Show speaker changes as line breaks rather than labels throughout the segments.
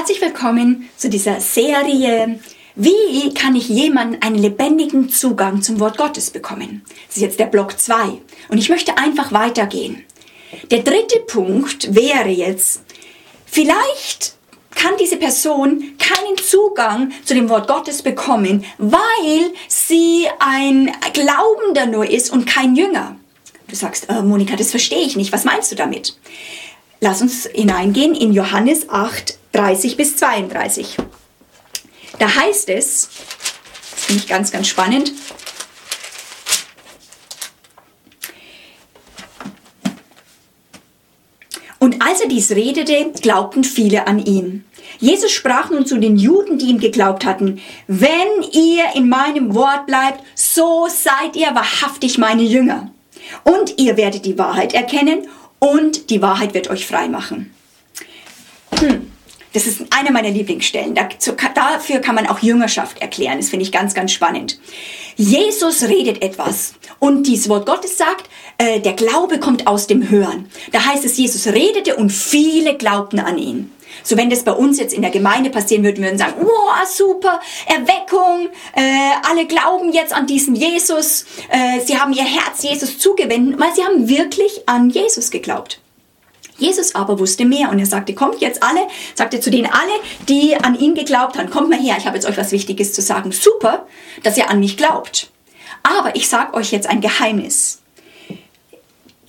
Herzlich willkommen zu dieser Serie. Wie kann ich jemanden einen lebendigen Zugang zum Wort Gottes bekommen? Das ist jetzt der Block 2. Und ich möchte einfach weitergehen. Der dritte Punkt wäre jetzt, vielleicht kann diese Person keinen Zugang zu dem Wort Gottes bekommen, weil sie ein Glaubender nur ist und kein Jünger. Du sagst, äh, Monika, das verstehe ich nicht. Was meinst du damit? Lass uns hineingehen in Johannes 8, 30 bis 32. Da heißt es, das finde ich ganz, ganz spannend, Und als er dies redete, glaubten viele an ihn. Jesus sprach nun zu den Juden, die ihm geglaubt hatten, wenn ihr in meinem Wort bleibt, so seid ihr wahrhaftig meine Jünger. Und ihr werdet die Wahrheit erkennen und die Wahrheit wird euch frei machen. Hm. Das ist eine meiner Lieblingsstellen. Dafür kann man auch Jüngerschaft erklären. Das finde ich ganz, ganz spannend. Jesus redet etwas und dieses Wort Gottes sagt, äh, der Glaube kommt aus dem Hören. Da heißt es, Jesus redete und viele glaubten an ihn. So wenn das bei uns jetzt in der Gemeinde passieren würde, würden wir sagen, wow, super, Erweckung, äh, alle glauben jetzt an diesen Jesus, äh, sie haben ihr Herz Jesus zugewendet, weil sie haben wirklich an Jesus geglaubt. Jesus aber wusste mehr und er sagte, kommt jetzt alle, sagte zu denen alle, die an ihn geglaubt haben, kommt mal her, ich habe jetzt euch was Wichtiges zu sagen. Super, dass ihr an mich glaubt. Aber ich sage euch jetzt ein Geheimnis.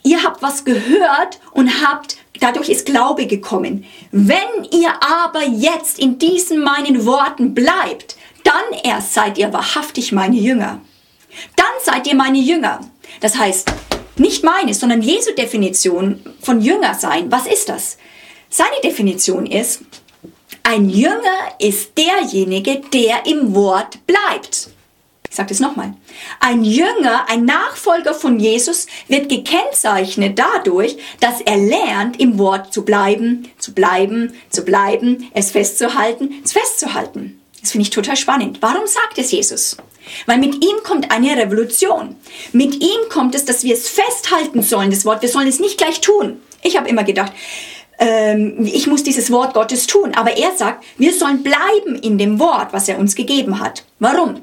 Ihr habt was gehört und habt, dadurch ist Glaube gekommen. Wenn ihr aber jetzt in diesen meinen Worten bleibt, dann erst seid ihr wahrhaftig meine Jünger. Dann seid ihr meine Jünger. Das heißt, nicht meine, sondern Jesu Definition von Jünger sein. Was ist das? Seine Definition ist, ein Jünger ist derjenige, der im Wort bleibt. Ich sage das nochmal. Ein Jünger, ein Nachfolger von Jesus wird gekennzeichnet dadurch, dass er lernt, im Wort zu bleiben, zu bleiben, zu bleiben, es festzuhalten, es festzuhalten. Das finde ich total spannend. Warum sagt es Jesus? Weil mit ihm kommt eine Revolution. Mit ihm kommt es, dass wir es festhalten sollen, das Wort. Wir sollen es nicht gleich tun. Ich habe immer gedacht, ähm, ich muss dieses Wort Gottes tun. Aber er sagt, wir sollen bleiben in dem Wort, was er uns gegeben hat. Warum?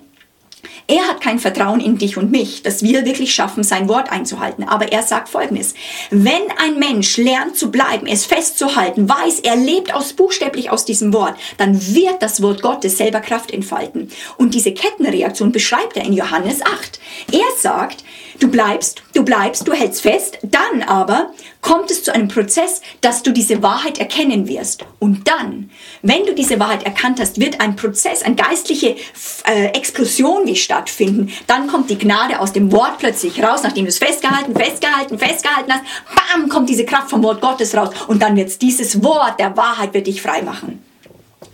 Er hat kein Vertrauen in dich und mich, dass wir wirklich schaffen, sein Wort einzuhalten. Aber er sagt Folgendes. Wenn ein Mensch lernt zu bleiben, es festzuhalten, weiß, er lebt aus, buchstäblich aus diesem Wort, dann wird das Wort Gottes selber Kraft entfalten. Und diese Kettenreaktion beschreibt er in Johannes 8. Er sagt, du bleibst, du bleibst, du hältst fest, dann aber kommt es zu einem Prozess, dass du diese Wahrheit erkennen wirst. Und dann, wenn du diese Wahrheit erkannt hast, wird ein Prozess, eine geistliche äh, Explosion wie stattfinden. Dann kommt die Gnade aus dem Wort plötzlich raus, nachdem du es festgehalten, festgehalten, festgehalten hast. Bam, kommt diese Kraft vom Wort Gottes raus. Und dann wird dieses Wort der Wahrheit wird dich frei machen.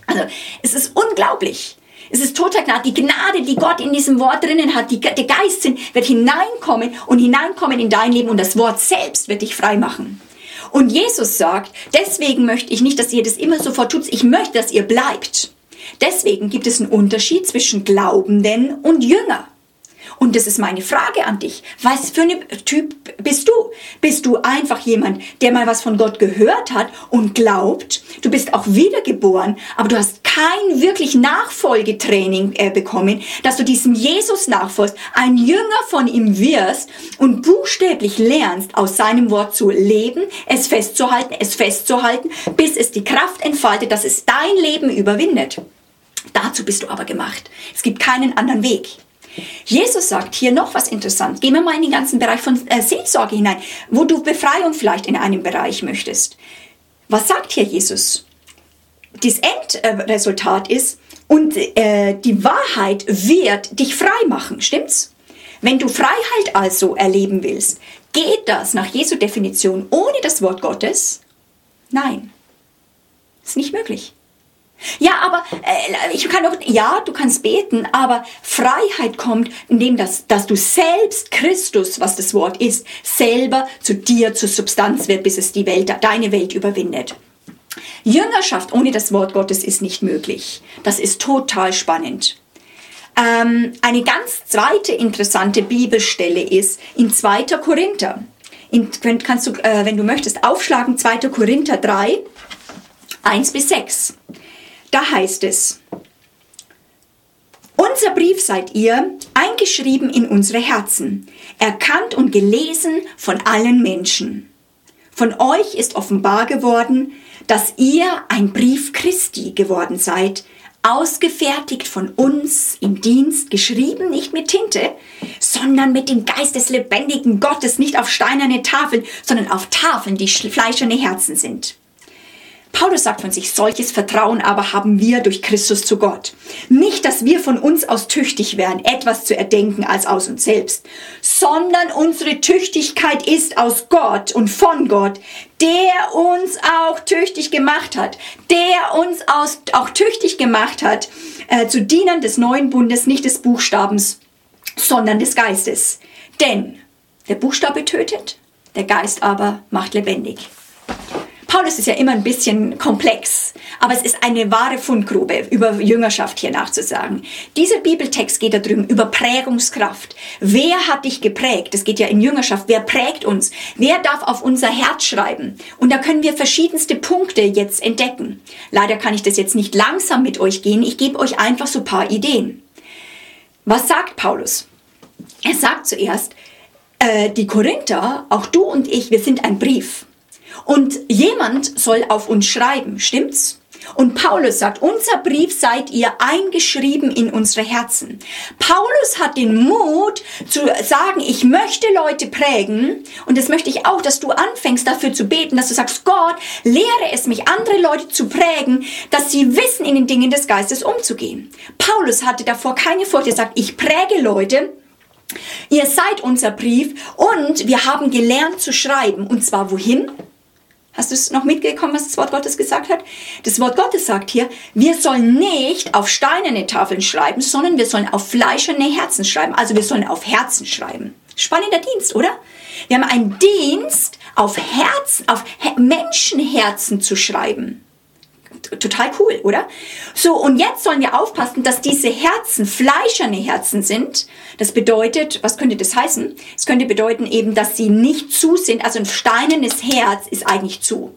Also, es ist unglaublich. Es ist total Gnade. Die Gnade, die Gott in diesem Wort drinnen hat, die, der Geistsinn wird hineinkommen und hineinkommen in dein Leben und das Wort selbst wird dich frei machen. Und Jesus sagt, deswegen möchte ich nicht, dass ihr das immer sofort tut. Ich möchte, dass ihr bleibt. Deswegen gibt es einen Unterschied zwischen Glaubenden und Jünger. Und das ist meine Frage an dich. Was für ein Typ bist du? Bist du einfach jemand, der mal was von Gott gehört hat und glaubt? Du bist auch wiedergeboren, aber du hast kein wirklich Nachfolgetraining äh, bekommen, dass du diesem Jesus nachfolgst, ein Jünger von ihm wirst und buchstäblich lernst, aus seinem Wort zu leben, es festzuhalten, es festzuhalten, bis es die Kraft entfaltet, dass es dein Leben überwindet. Dazu bist du aber gemacht. Es gibt keinen anderen Weg. Jesus sagt hier noch was interessant. Gehen wir mal in den ganzen Bereich von äh, Seelsorge hinein, wo du Befreiung vielleicht in einem Bereich möchtest. Was sagt hier Jesus? Das Endresultat ist, und äh, die Wahrheit wird dich frei machen, stimmt's? Wenn du Freiheit also erleben willst, geht das nach Jesu Definition ohne das Wort Gottes? Nein, ist nicht möglich. Ja, aber äh, ich kann doch, ja, du kannst beten, aber Freiheit kommt, indem das, dass du selbst Christus, was das Wort ist, selber zu dir zur Substanz wird, bis es die Welt, deine Welt überwindet. Jüngerschaft ohne das Wort Gottes ist nicht möglich. Das ist total spannend. Ähm, eine ganz zweite interessante Bibelstelle ist in 2. Korinther. In, kannst du, äh, wenn du möchtest, aufschlagen 2. Korinther 3, 1 bis 6. Da heißt es, unser Brief seid ihr, eingeschrieben in unsere Herzen, erkannt und gelesen von allen Menschen. Von euch ist offenbar geworden, dass ihr ein Brief Christi geworden seid, ausgefertigt von uns im Dienst, geschrieben nicht mit Tinte, sondern mit dem Geist des lebendigen Gottes, nicht auf steinerne Tafeln, sondern auf Tafeln, die fleischerne Herzen sind. Paulus sagt von sich, solches Vertrauen aber haben wir durch Christus zu Gott. Nicht, dass wir von uns aus tüchtig wären, etwas zu erdenken als aus uns selbst, sondern unsere Tüchtigkeit ist aus Gott und von Gott, der uns auch tüchtig gemacht hat, der uns aus, auch tüchtig gemacht hat, äh, zu Dienern des neuen Bundes, nicht des Buchstabens, sondern des Geistes. Denn der Buchstabe tötet, der Geist aber macht lebendig. Paulus ist ja immer ein bisschen komplex, aber es ist eine wahre Fundgrube, über Jüngerschaft hier nachzusagen. Dieser Bibeltext geht da drüben über Prägungskraft. Wer hat dich geprägt? Es geht ja in Jüngerschaft. Wer prägt uns? Wer darf auf unser Herz schreiben? Und da können wir verschiedenste Punkte jetzt entdecken. Leider kann ich das jetzt nicht langsam mit euch gehen. Ich gebe euch einfach so ein paar Ideen. Was sagt Paulus? Er sagt zuerst, äh, die Korinther, auch du und ich, wir sind ein Brief. Und jemand soll auf uns schreiben, stimmt's? Und Paulus sagt, unser Brief seid ihr eingeschrieben in unsere Herzen. Paulus hat den Mut zu sagen, ich möchte Leute prägen und das möchte ich auch, dass du anfängst dafür zu beten, dass du sagst, Gott, lehre es mich, andere Leute zu prägen, dass sie wissen, in den Dingen des Geistes umzugehen. Paulus hatte davor keine Furcht. Er sagt, ich präge Leute, Ihr seid unser Brief und wir haben gelernt zu schreiben. Und zwar wohin? Hast du es noch mitgekommen, was das Wort Gottes gesagt hat? Das Wort Gottes sagt hier, wir sollen nicht auf steinerne Tafeln schreiben, sondern wir sollen auf fleischerne Herzen schreiben. Also wir sollen auf Herzen schreiben. Spannender Dienst, oder? Wir haben einen Dienst, auf Herzen, auf Menschenherzen zu schreiben total cool, oder? So, und jetzt sollen wir aufpassen, dass diese Herzen fleischerne Herzen sind. Das bedeutet, was könnte das heißen? Es könnte bedeuten eben, dass sie nicht zu sind. Also ein steinernes Herz ist eigentlich zu.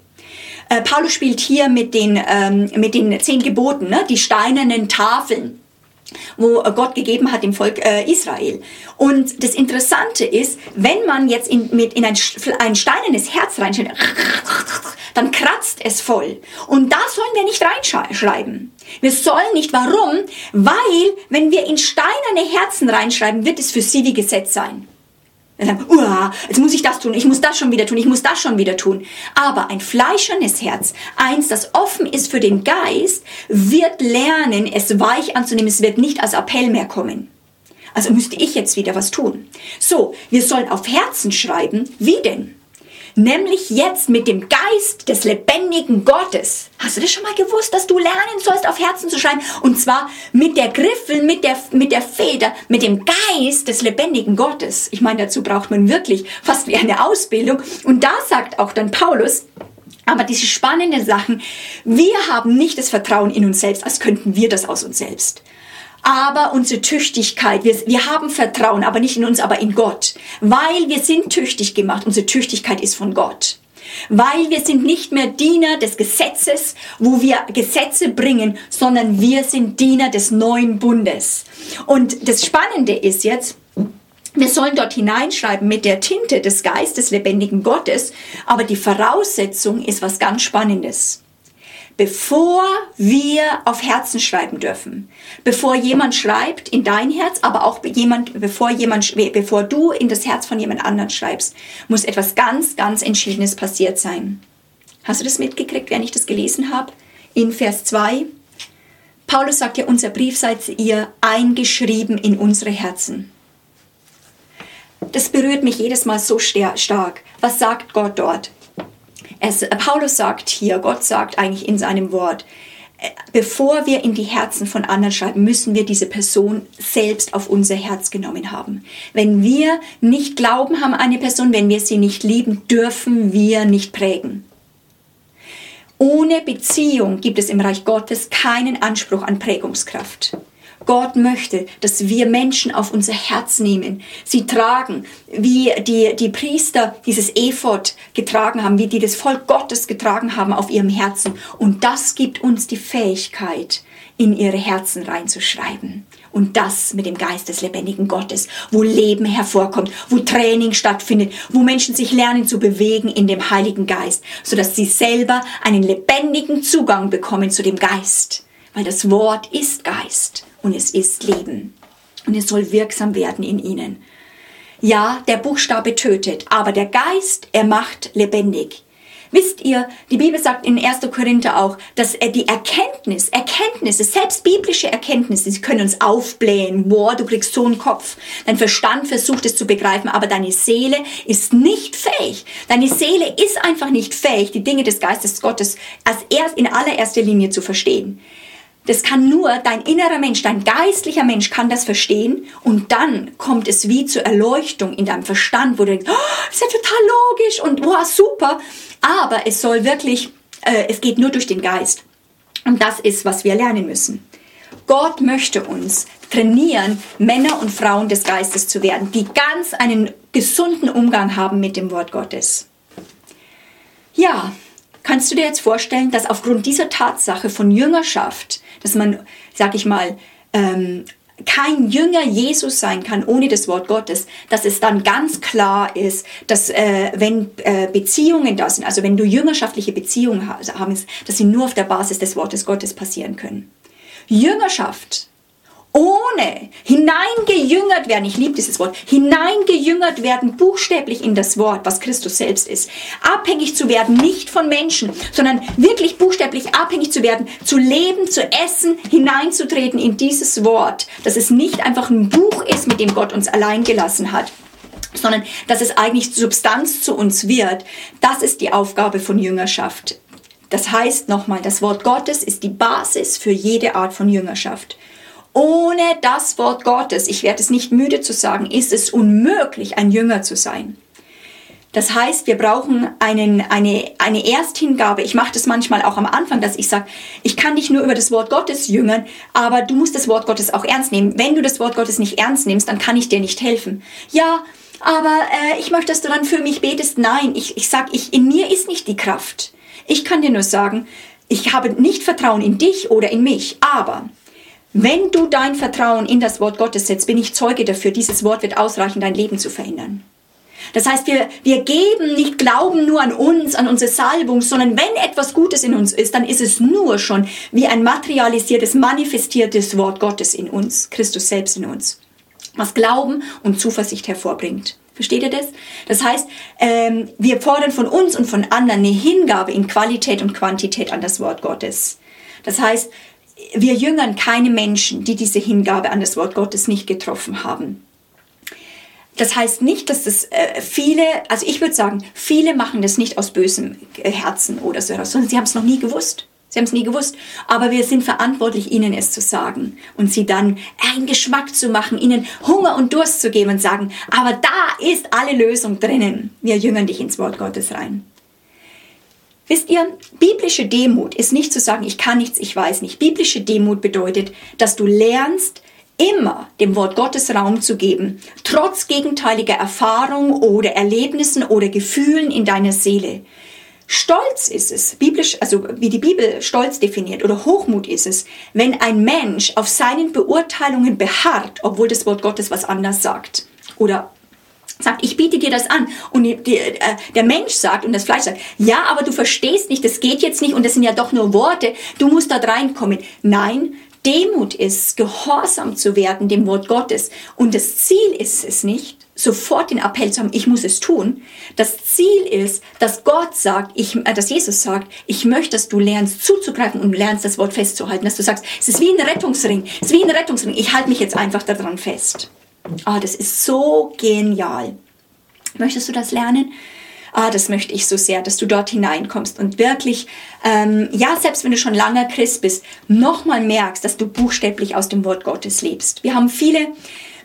Äh, Paulus spielt hier mit den, ähm, mit den zehn Geboten, ne? die steinernen Tafeln wo Gott gegeben hat dem Volk äh, Israel. Und das Interessante ist, wenn man jetzt in, mit, in ein, ein steinernes Herz reinschreibt, dann kratzt es voll. Und da sollen wir nicht reinschreiben. Wir sollen nicht. Warum? Weil, wenn wir in steinerne Herzen reinschreiben, wird es für sie wie Gesetz sein. Uah, jetzt muss ich das tun, ich muss das schon wieder tun, ich muss das schon wieder tun. Aber ein fleischernes Herz, eins, das offen ist für den Geist, wird lernen, es weich anzunehmen, es wird nicht als Appell mehr kommen. Also müsste ich jetzt wieder was tun. So, wir sollen auf Herzen schreiben. Wie denn? Nämlich jetzt mit dem Geist des lebendigen Gottes. Hast du das schon mal gewusst, dass du lernen sollst, auf Herzen zu schreiben? Und zwar mit der Griffel, mit der, mit der Feder, mit dem Geist des lebendigen Gottes. Ich meine, dazu braucht man wirklich fast wie eine Ausbildung. Und da sagt auch dann Paulus, aber diese spannenden Sachen, wir haben nicht das Vertrauen in uns selbst, als könnten wir das aus uns selbst aber unsere Tüchtigkeit, wir, wir haben Vertrauen, aber nicht in uns, aber in Gott, weil wir sind tüchtig gemacht, unsere Tüchtigkeit ist von Gott. Weil wir sind nicht mehr Diener des Gesetzes, wo wir Gesetze bringen, sondern wir sind Diener des neuen Bundes. Und das Spannende ist jetzt, wir sollen dort hineinschreiben mit der Tinte des Geistes lebendigen Gottes, aber die Voraussetzung ist was ganz Spannendes bevor wir auf Herzen schreiben dürfen. Bevor jemand schreibt in dein Herz, aber auch jemand, bevor jemand, bevor du in das Herz von jemand anderen schreibst, muss etwas ganz, ganz Entschiedenes passiert sein. Hast du das mitgekriegt, während ich das gelesen habe? In Vers 2. Paulus sagt ja, unser Brief seid ihr eingeschrieben in unsere Herzen. Das berührt mich jedes Mal so stark. Was sagt Gott dort? Es, Paulus sagt hier, Gott sagt eigentlich in seinem Wort, äh, bevor wir in die Herzen von anderen schreiben, müssen wir diese Person selbst auf unser Herz genommen haben. Wenn wir nicht glauben haben an eine Person, wenn wir sie nicht lieben, dürfen wir nicht prägen. Ohne Beziehung gibt es im Reich Gottes keinen Anspruch an Prägungskraft. Gott möchte, dass wir Menschen auf unser Herz nehmen, sie tragen, wie die, die Priester dieses Ephod getragen haben, wie die das Volk Gottes getragen haben auf ihrem Herzen. Und das gibt uns die Fähigkeit, in ihre Herzen reinzuschreiben. Und das mit dem Geist des lebendigen Gottes, wo Leben hervorkommt, wo Training stattfindet, wo Menschen sich lernen zu bewegen in dem Heiligen Geist, sodass sie selber einen lebendigen Zugang bekommen zu dem Geist. Weil das Wort ist Geist und es ist Leben. Und es soll wirksam werden in ihnen. Ja, der Buchstabe tötet, aber der Geist, er macht lebendig. Wisst ihr, die Bibel sagt in 1. Korinther auch, dass die Erkenntnis, Erkenntnisse, selbst biblische Erkenntnisse, sie können uns aufblähen. Boah, du kriegst so einen Kopf. Dein Verstand versucht es zu begreifen, aber deine Seele ist nicht fähig. Deine Seele ist einfach nicht fähig, die Dinge des Geistes Gottes als erst in allererster Linie zu verstehen. Das kann nur dein innerer Mensch, dein geistlicher Mensch kann das verstehen und dann kommt es wie zur Erleuchtung in deinem Verstand, wo du denkst, oh, ist ja total logisch und wow, super. Aber es soll wirklich, äh, es geht nur durch den Geist. Und das ist, was wir lernen müssen. Gott möchte uns trainieren, Männer und Frauen des Geistes zu werden, die ganz einen gesunden Umgang haben mit dem Wort Gottes. Ja, kannst du dir jetzt vorstellen, dass aufgrund dieser Tatsache von Jüngerschaft dass man, sag ich mal, ähm, kein Jünger Jesus sein kann ohne das Wort Gottes, dass es dann ganz klar ist, dass äh, wenn äh, Beziehungen da sind, also wenn du jüngerschaftliche Beziehungen hast, dass sie nur auf der Basis des Wortes Gottes passieren können. Jüngerschaft ohne hineingejüngert werden, ich liebe dieses Wort, hineingejüngert werden buchstäblich in das Wort, was Christus selbst ist. Abhängig zu werden, nicht von Menschen, sondern wirklich buchstäblich abhängig zu werden, zu leben, zu essen, hineinzutreten in dieses Wort, dass es nicht einfach ein Buch ist, mit dem Gott uns allein gelassen hat sondern dass es eigentlich Substanz zu uns wird. Das ist die Aufgabe von Jüngerschaft. Das heißt nochmal, das Wort Gottes ist die Basis für jede Art von Jüngerschaft. Ohne das Wort Gottes, ich werde es nicht müde zu sagen, ist es unmöglich, ein Jünger zu sein. Das heißt, wir brauchen einen, eine, eine Ersthingabe. Ich mache das manchmal auch am Anfang, dass ich sage, ich kann dich nur über das Wort Gottes jüngern, aber du musst das Wort Gottes auch ernst nehmen. Wenn du das Wort Gottes nicht ernst nimmst, dann kann ich dir nicht helfen. Ja, aber äh, ich möchte, dass du dann für mich betest. Nein, ich, ich sage, ich, in mir ist nicht die Kraft. Ich kann dir nur sagen, ich habe nicht Vertrauen in dich oder in mich, aber wenn du dein Vertrauen in das Wort Gottes setzt, bin ich Zeuge dafür, dieses Wort wird ausreichen, dein Leben zu verändern. Das heißt, wir, wir geben nicht Glauben nur an uns, an unsere Salbung, sondern wenn etwas Gutes in uns ist, dann ist es nur schon wie ein materialisiertes, manifestiertes Wort Gottes in uns, Christus selbst in uns, was Glauben und Zuversicht hervorbringt. Versteht ihr das? Das heißt, ähm, wir fordern von uns und von anderen eine Hingabe in Qualität und Quantität an das Wort Gottes. Das heißt, wir jüngern keine Menschen, die diese Hingabe an das Wort Gottes nicht getroffen haben. Das heißt nicht, dass das äh, viele, also ich würde sagen, viele machen das nicht aus bösem äh, Herzen oder so, sondern sie haben es noch nie gewusst. Sie haben es nie gewusst. Aber wir sind verantwortlich, ihnen es zu sagen und sie dann einen Geschmack zu machen, ihnen Hunger und Durst zu geben und sagen, aber da ist alle Lösung drinnen. Wir jüngern dich ins Wort Gottes rein. Wisst ihr, biblische Demut ist nicht zu sagen, ich kann nichts, ich weiß nicht. Biblische Demut bedeutet, dass du lernst, immer dem Wort Gottes Raum zu geben, trotz gegenteiliger Erfahrungen oder Erlebnissen oder Gefühlen in deiner Seele. Stolz ist es, biblisch, also wie die Bibel Stolz definiert, oder Hochmut ist es, wenn ein Mensch auf seinen Beurteilungen beharrt, obwohl das Wort Gottes was anders sagt. Oder sagt, ich biete dir das an. Und die, äh, der Mensch sagt und das Fleisch sagt, ja, aber du verstehst nicht, das geht jetzt nicht und das sind ja doch nur Worte, du musst da reinkommen. Nein, Demut ist, gehorsam zu werden dem Wort Gottes. Und das Ziel ist es nicht, sofort den Appell zu haben, ich muss es tun. Das Ziel ist, dass Gott sagt, ich, äh, dass Jesus sagt, ich möchte, dass du lernst zuzugreifen und lernst das Wort festzuhalten, dass du sagst, es ist wie ein Rettungsring, es ist wie ein Rettungsring, ich halte mich jetzt einfach daran fest. Ah, das ist so genial. Möchtest du das lernen? Ah, das möchte ich so sehr, dass du dort hineinkommst und wirklich, ähm, ja, selbst wenn du schon langer Christ bist, nochmal merkst, dass du buchstäblich aus dem Wort Gottes lebst. Wir haben viele,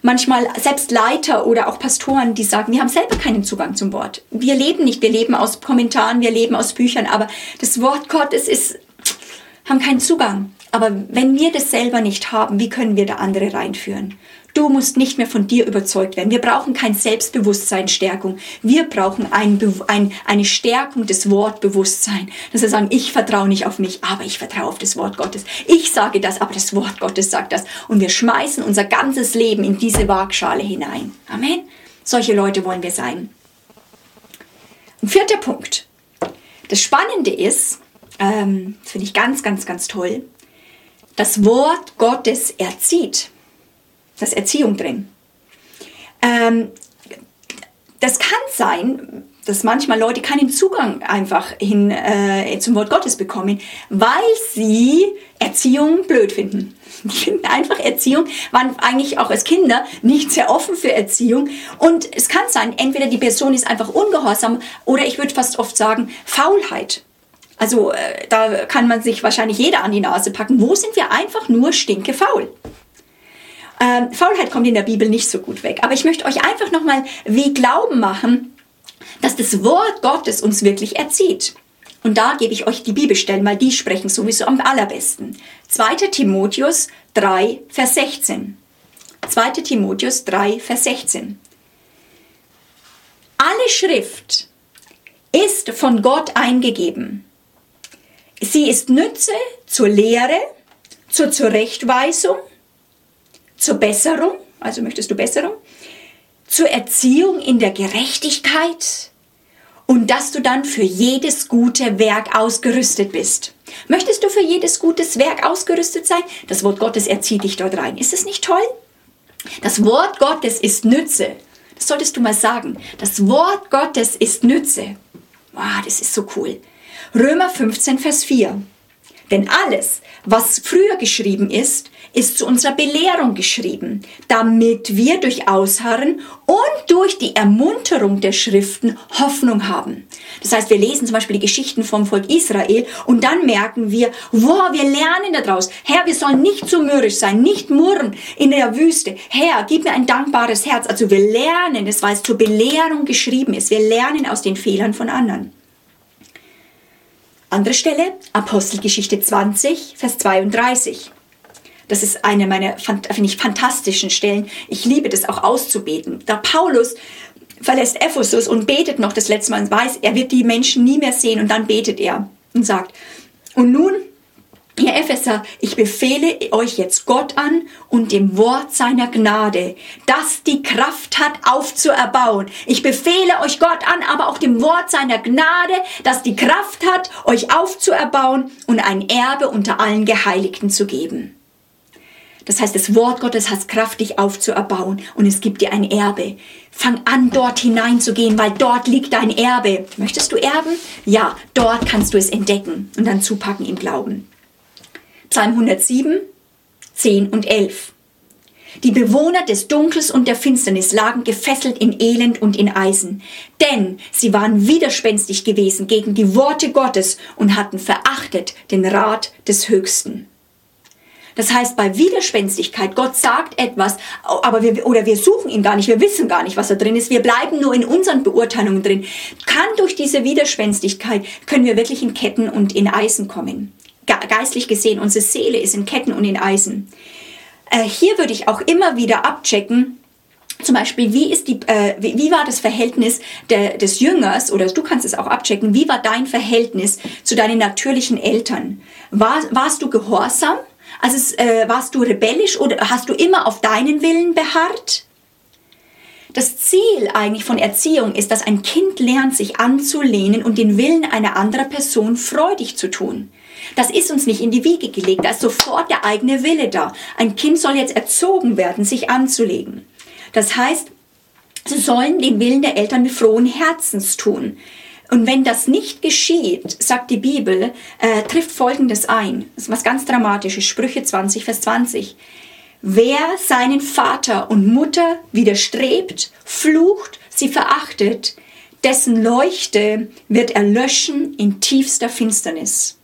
manchmal selbst Leiter oder auch Pastoren, die sagen, wir haben selber keinen Zugang zum Wort. Wir leben nicht, wir leben aus Kommentaren, wir leben aus Büchern, aber das Wort Gottes ist haben keinen Zugang. Aber wenn wir das selber nicht haben, wie können wir da andere reinführen? Du musst nicht mehr von dir überzeugt werden. Wir brauchen kein Selbstbewusstseinsstärkung. Wir brauchen ein, ein, eine Stärkung des Wortbewusstseins. Dass wir sagen, ich vertraue nicht auf mich, aber ich vertraue auf das Wort Gottes. Ich sage das, aber das Wort Gottes sagt das. Und wir schmeißen unser ganzes Leben in diese Waagschale hinein. Amen. Solche Leute wollen wir sein. Ein vierter Punkt. Das Spannende ist, ähm, das finde ich ganz, ganz, ganz toll, das Wort Gottes erzieht. Da ist Erziehung drin. Ähm, das kann sein, dass manchmal Leute keinen Zugang einfach hin äh, zum Wort Gottes bekommen, weil sie Erziehung blöd finden. Die finden einfach Erziehung, waren eigentlich auch als Kinder nicht sehr offen für Erziehung. Und es kann sein, entweder die Person ist einfach ungehorsam oder ich würde fast oft sagen, Faulheit. Also äh, da kann man sich wahrscheinlich jeder an die Nase packen. Wo sind wir einfach nur stinkefaul? Ähm, Faulheit kommt in der Bibel nicht so gut weg. Aber ich möchte euch einfach nochmal wie Glauben machen, dass das Wort Gottes uns wirklich erzieht. Und da gebe ich euch die Bibelstellen, weil die sprechen sowieso am allerbesten. 2. Timotheus 3, Vers 16. 2. Timotheus 3, Vers 16. Alle Schrift ist von Gott eingegeben. Sie ist Nütze zur Lehre, zur Zurechtweisung, zur Besserung, also möchtest du Besserung, zur Erziehung in der Gerechtigkeit und dass du dann für jedes gute Werk ausgerüstet bist. Möchtest du für jedes gutes Werk ausgerüstet sein? Das Wort Gottes erzieht dich dort rein. Ist es nicht toll? Das Wort Gottes ist Nütze. Das solltest du mal sagen. Das Wort Gottes ist Nütze. Wow, das ist so cool. Römer 15, Vers 4. Denn alles, was früher geschrieben ist, ist zu unserer Belehrung geschrieben, damit wir durch Ausharren und durch die Ermunterung der Schriften Hoffnung haben. Das heißt, wir lesen zum Beispiel die Geschichten vom Volk Israel und dann merken wir, wow, wir lernen daraus. Herr, wir sollen nicht zu mürrisch sein, nicht murren in der Wüste. Herr, gib mir ein dankbares Herz. Also wir lernen es, weil es zur Belehrung geschrieben ist. Wir lernen aus den Fehlern von anderen. Andere Stelle, Apostelgeschichte 20, Vers 32. Das ist eine meiner, finde ich, fantastischen Stellen. Ich liebe das auch auszubeten. Da Paulus verlässt Ephesus und betet noch das letzte Mal und weiß, er wird die Menschen nie mehr sehen und dann betet er und sagt, und nun Ihr Epheser, ich befehle euch jetzt Gott an und dem Wort seiner Gnade, das die Kraft hat, aufzuerbauen. Ich befehle euch Gott an, aber auch dem Wort seiner Gnade, das die Kraft hat, euch aufzuerbauen und ein Erbe unter allen Geheiligten zu geben. Das heißt, das Wort Gottes hat Kraft, dich aufzuerbauen und es gibt dir ein Erbe. Fang an, dort hineinzugehen, weil dort liegt dein Erbe. Möchtest du erben? Ja, dort kannst du es entdecken und dann zupacken im Glauben. Psalm 107, 10 und 11. Die Bewohner des Dunkels und der Finsternis lagen gefesselt in Elend und in Eisen, denn sie waren widerspenstig gewesen gegen die Worte Gottes und hatten verachtet den Rat des Höchsten. Das heißt, bei Widerspenstigkeit, Gott sagt etwas, aber wir, oder wir suchen ihn gar nicht, wir wissen gar nicht, was da drin ist, wir bleiben nur in unseren Beurteilungen drin. Kann durch diese Widerspenstigkeit, können wir wirklich in Ketten und in Eisen kommen geistlich gesehen, unsere Seele ist in Ketten und in Eisen. Äh, hier würde ich auch immer wieder abchecken, zum Beispiel, wie, ist die, äh, wie, wie, war das Verhältnis der, des Jüngers, oder du kannst es auch abchecken, wie war dein Verhältnis zu deinen natürlichen Eltern? War, warst du gehorsam? Also äh, warst du rebellisch oder hast du immer auf deinen Willen beharrt? Das Ziel eigentlich von Erziehung ist, dass ein Kind lernt, sich anzulehnen und den Willen einer anderen Person freudig zu tun. Das ist uns nicht in die Wiege gelegt, da ist sofort der eigene Wille da. Ein Kind soll jetzt erzogen werden, sich anzulegen. Das heißt, sie sollen den Willen der Eltern mit frohen Herzens tun. Und wenn das nicht geschieht, sagt die Bibel, äh, trifft Folgendes ein. Das ist was ganz Dramatisches. Sprüche 20, Vers 20. Wer seinen Vater und Mutter widerstrebt, flucht, sie verachtet, dessen Leuchte wird erlöschen in tiefster Finsternis.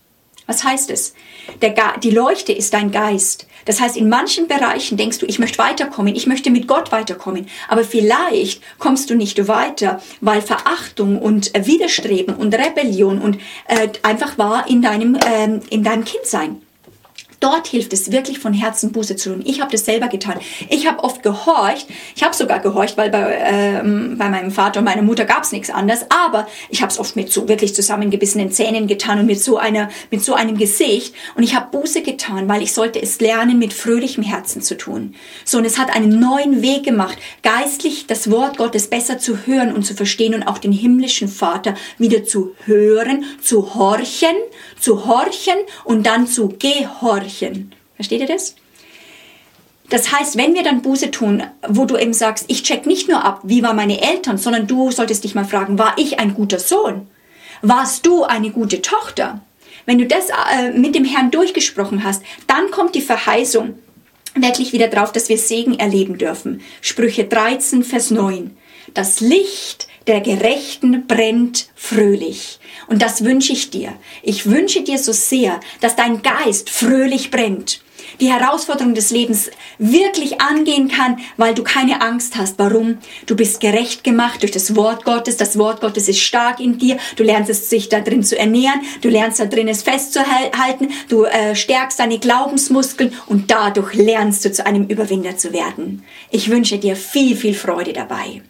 Was heißt es? Die Leuchte ist dein Geist. Das heißt, in manchen Bereichen denkst du, ich möchte weiterkommen, ich möchte mit Gott weiterkommen. Aber vielleicht kommst du nicht weiter, weil Verachtung und Widerstreben und Rebellion und äh, einfach war in deinem, äh, in deinem Kindsein. Dort hilft es wirklich von Herzen Buße zu tun. Ich habe das selber getan. Ich habe oft gehorcht. Ich habe sogar gehorcht, weil bei, ähm, bei meinem Vater und meiner Mutter gab es nichts anderes. Aber ich habe es oft mit so wirklich zusammengebissenen Zähnen getan und mit so einer mit so einem Gesicht. Und ich habe Buße getan, weil ich sollte es lernen, mit fröhlichem Herzen zu tun. So und es hat einen neuen Weg gemacht, geistlich das Wort Gottes besser zu hören und zu verstehen und auch den himmlischen Vater wieder zu hören, zu horchen, zu horchen und dann zu gehorchen. Versteht ihr das? Das heißt, wenn wir dann Buße tun, wo du eben sagst, ich check nicht nur ab, wie waren meine Eltern, sondern du solltest dich mal fragen, war ich ein guter Sohn? Warst du eine gute Tochter? Wenn du das äh, mit dem Herrn durchgesprochen hast, dann kommt die Verheißung wirklich wieder drauf, dass wir Segen erleben dürfen. Sprüche 13, Vers 9. Das Licht der Gerechten brennt fröhlich. Und das wünsche ich dir. Ich wünsche dir so sehr, dass dein Geist fröhlich brennt. Die Herausforderung des Lebens wirklich angehen kann, weil du keine Angst hast. Warum? Du bist gerecht gemacht durch das Wort Gottes. Das Wort Gottes ist stark in dir. Du lernst es, sich da drin zu ernähren. Du lernst da drin es festzuhalten. Du äh, stärkst deine Glaubensmuskeln und dadurch lernst du zu einem Überwinder zu werden. Ich wünsche dir viel, viel Freude dabei.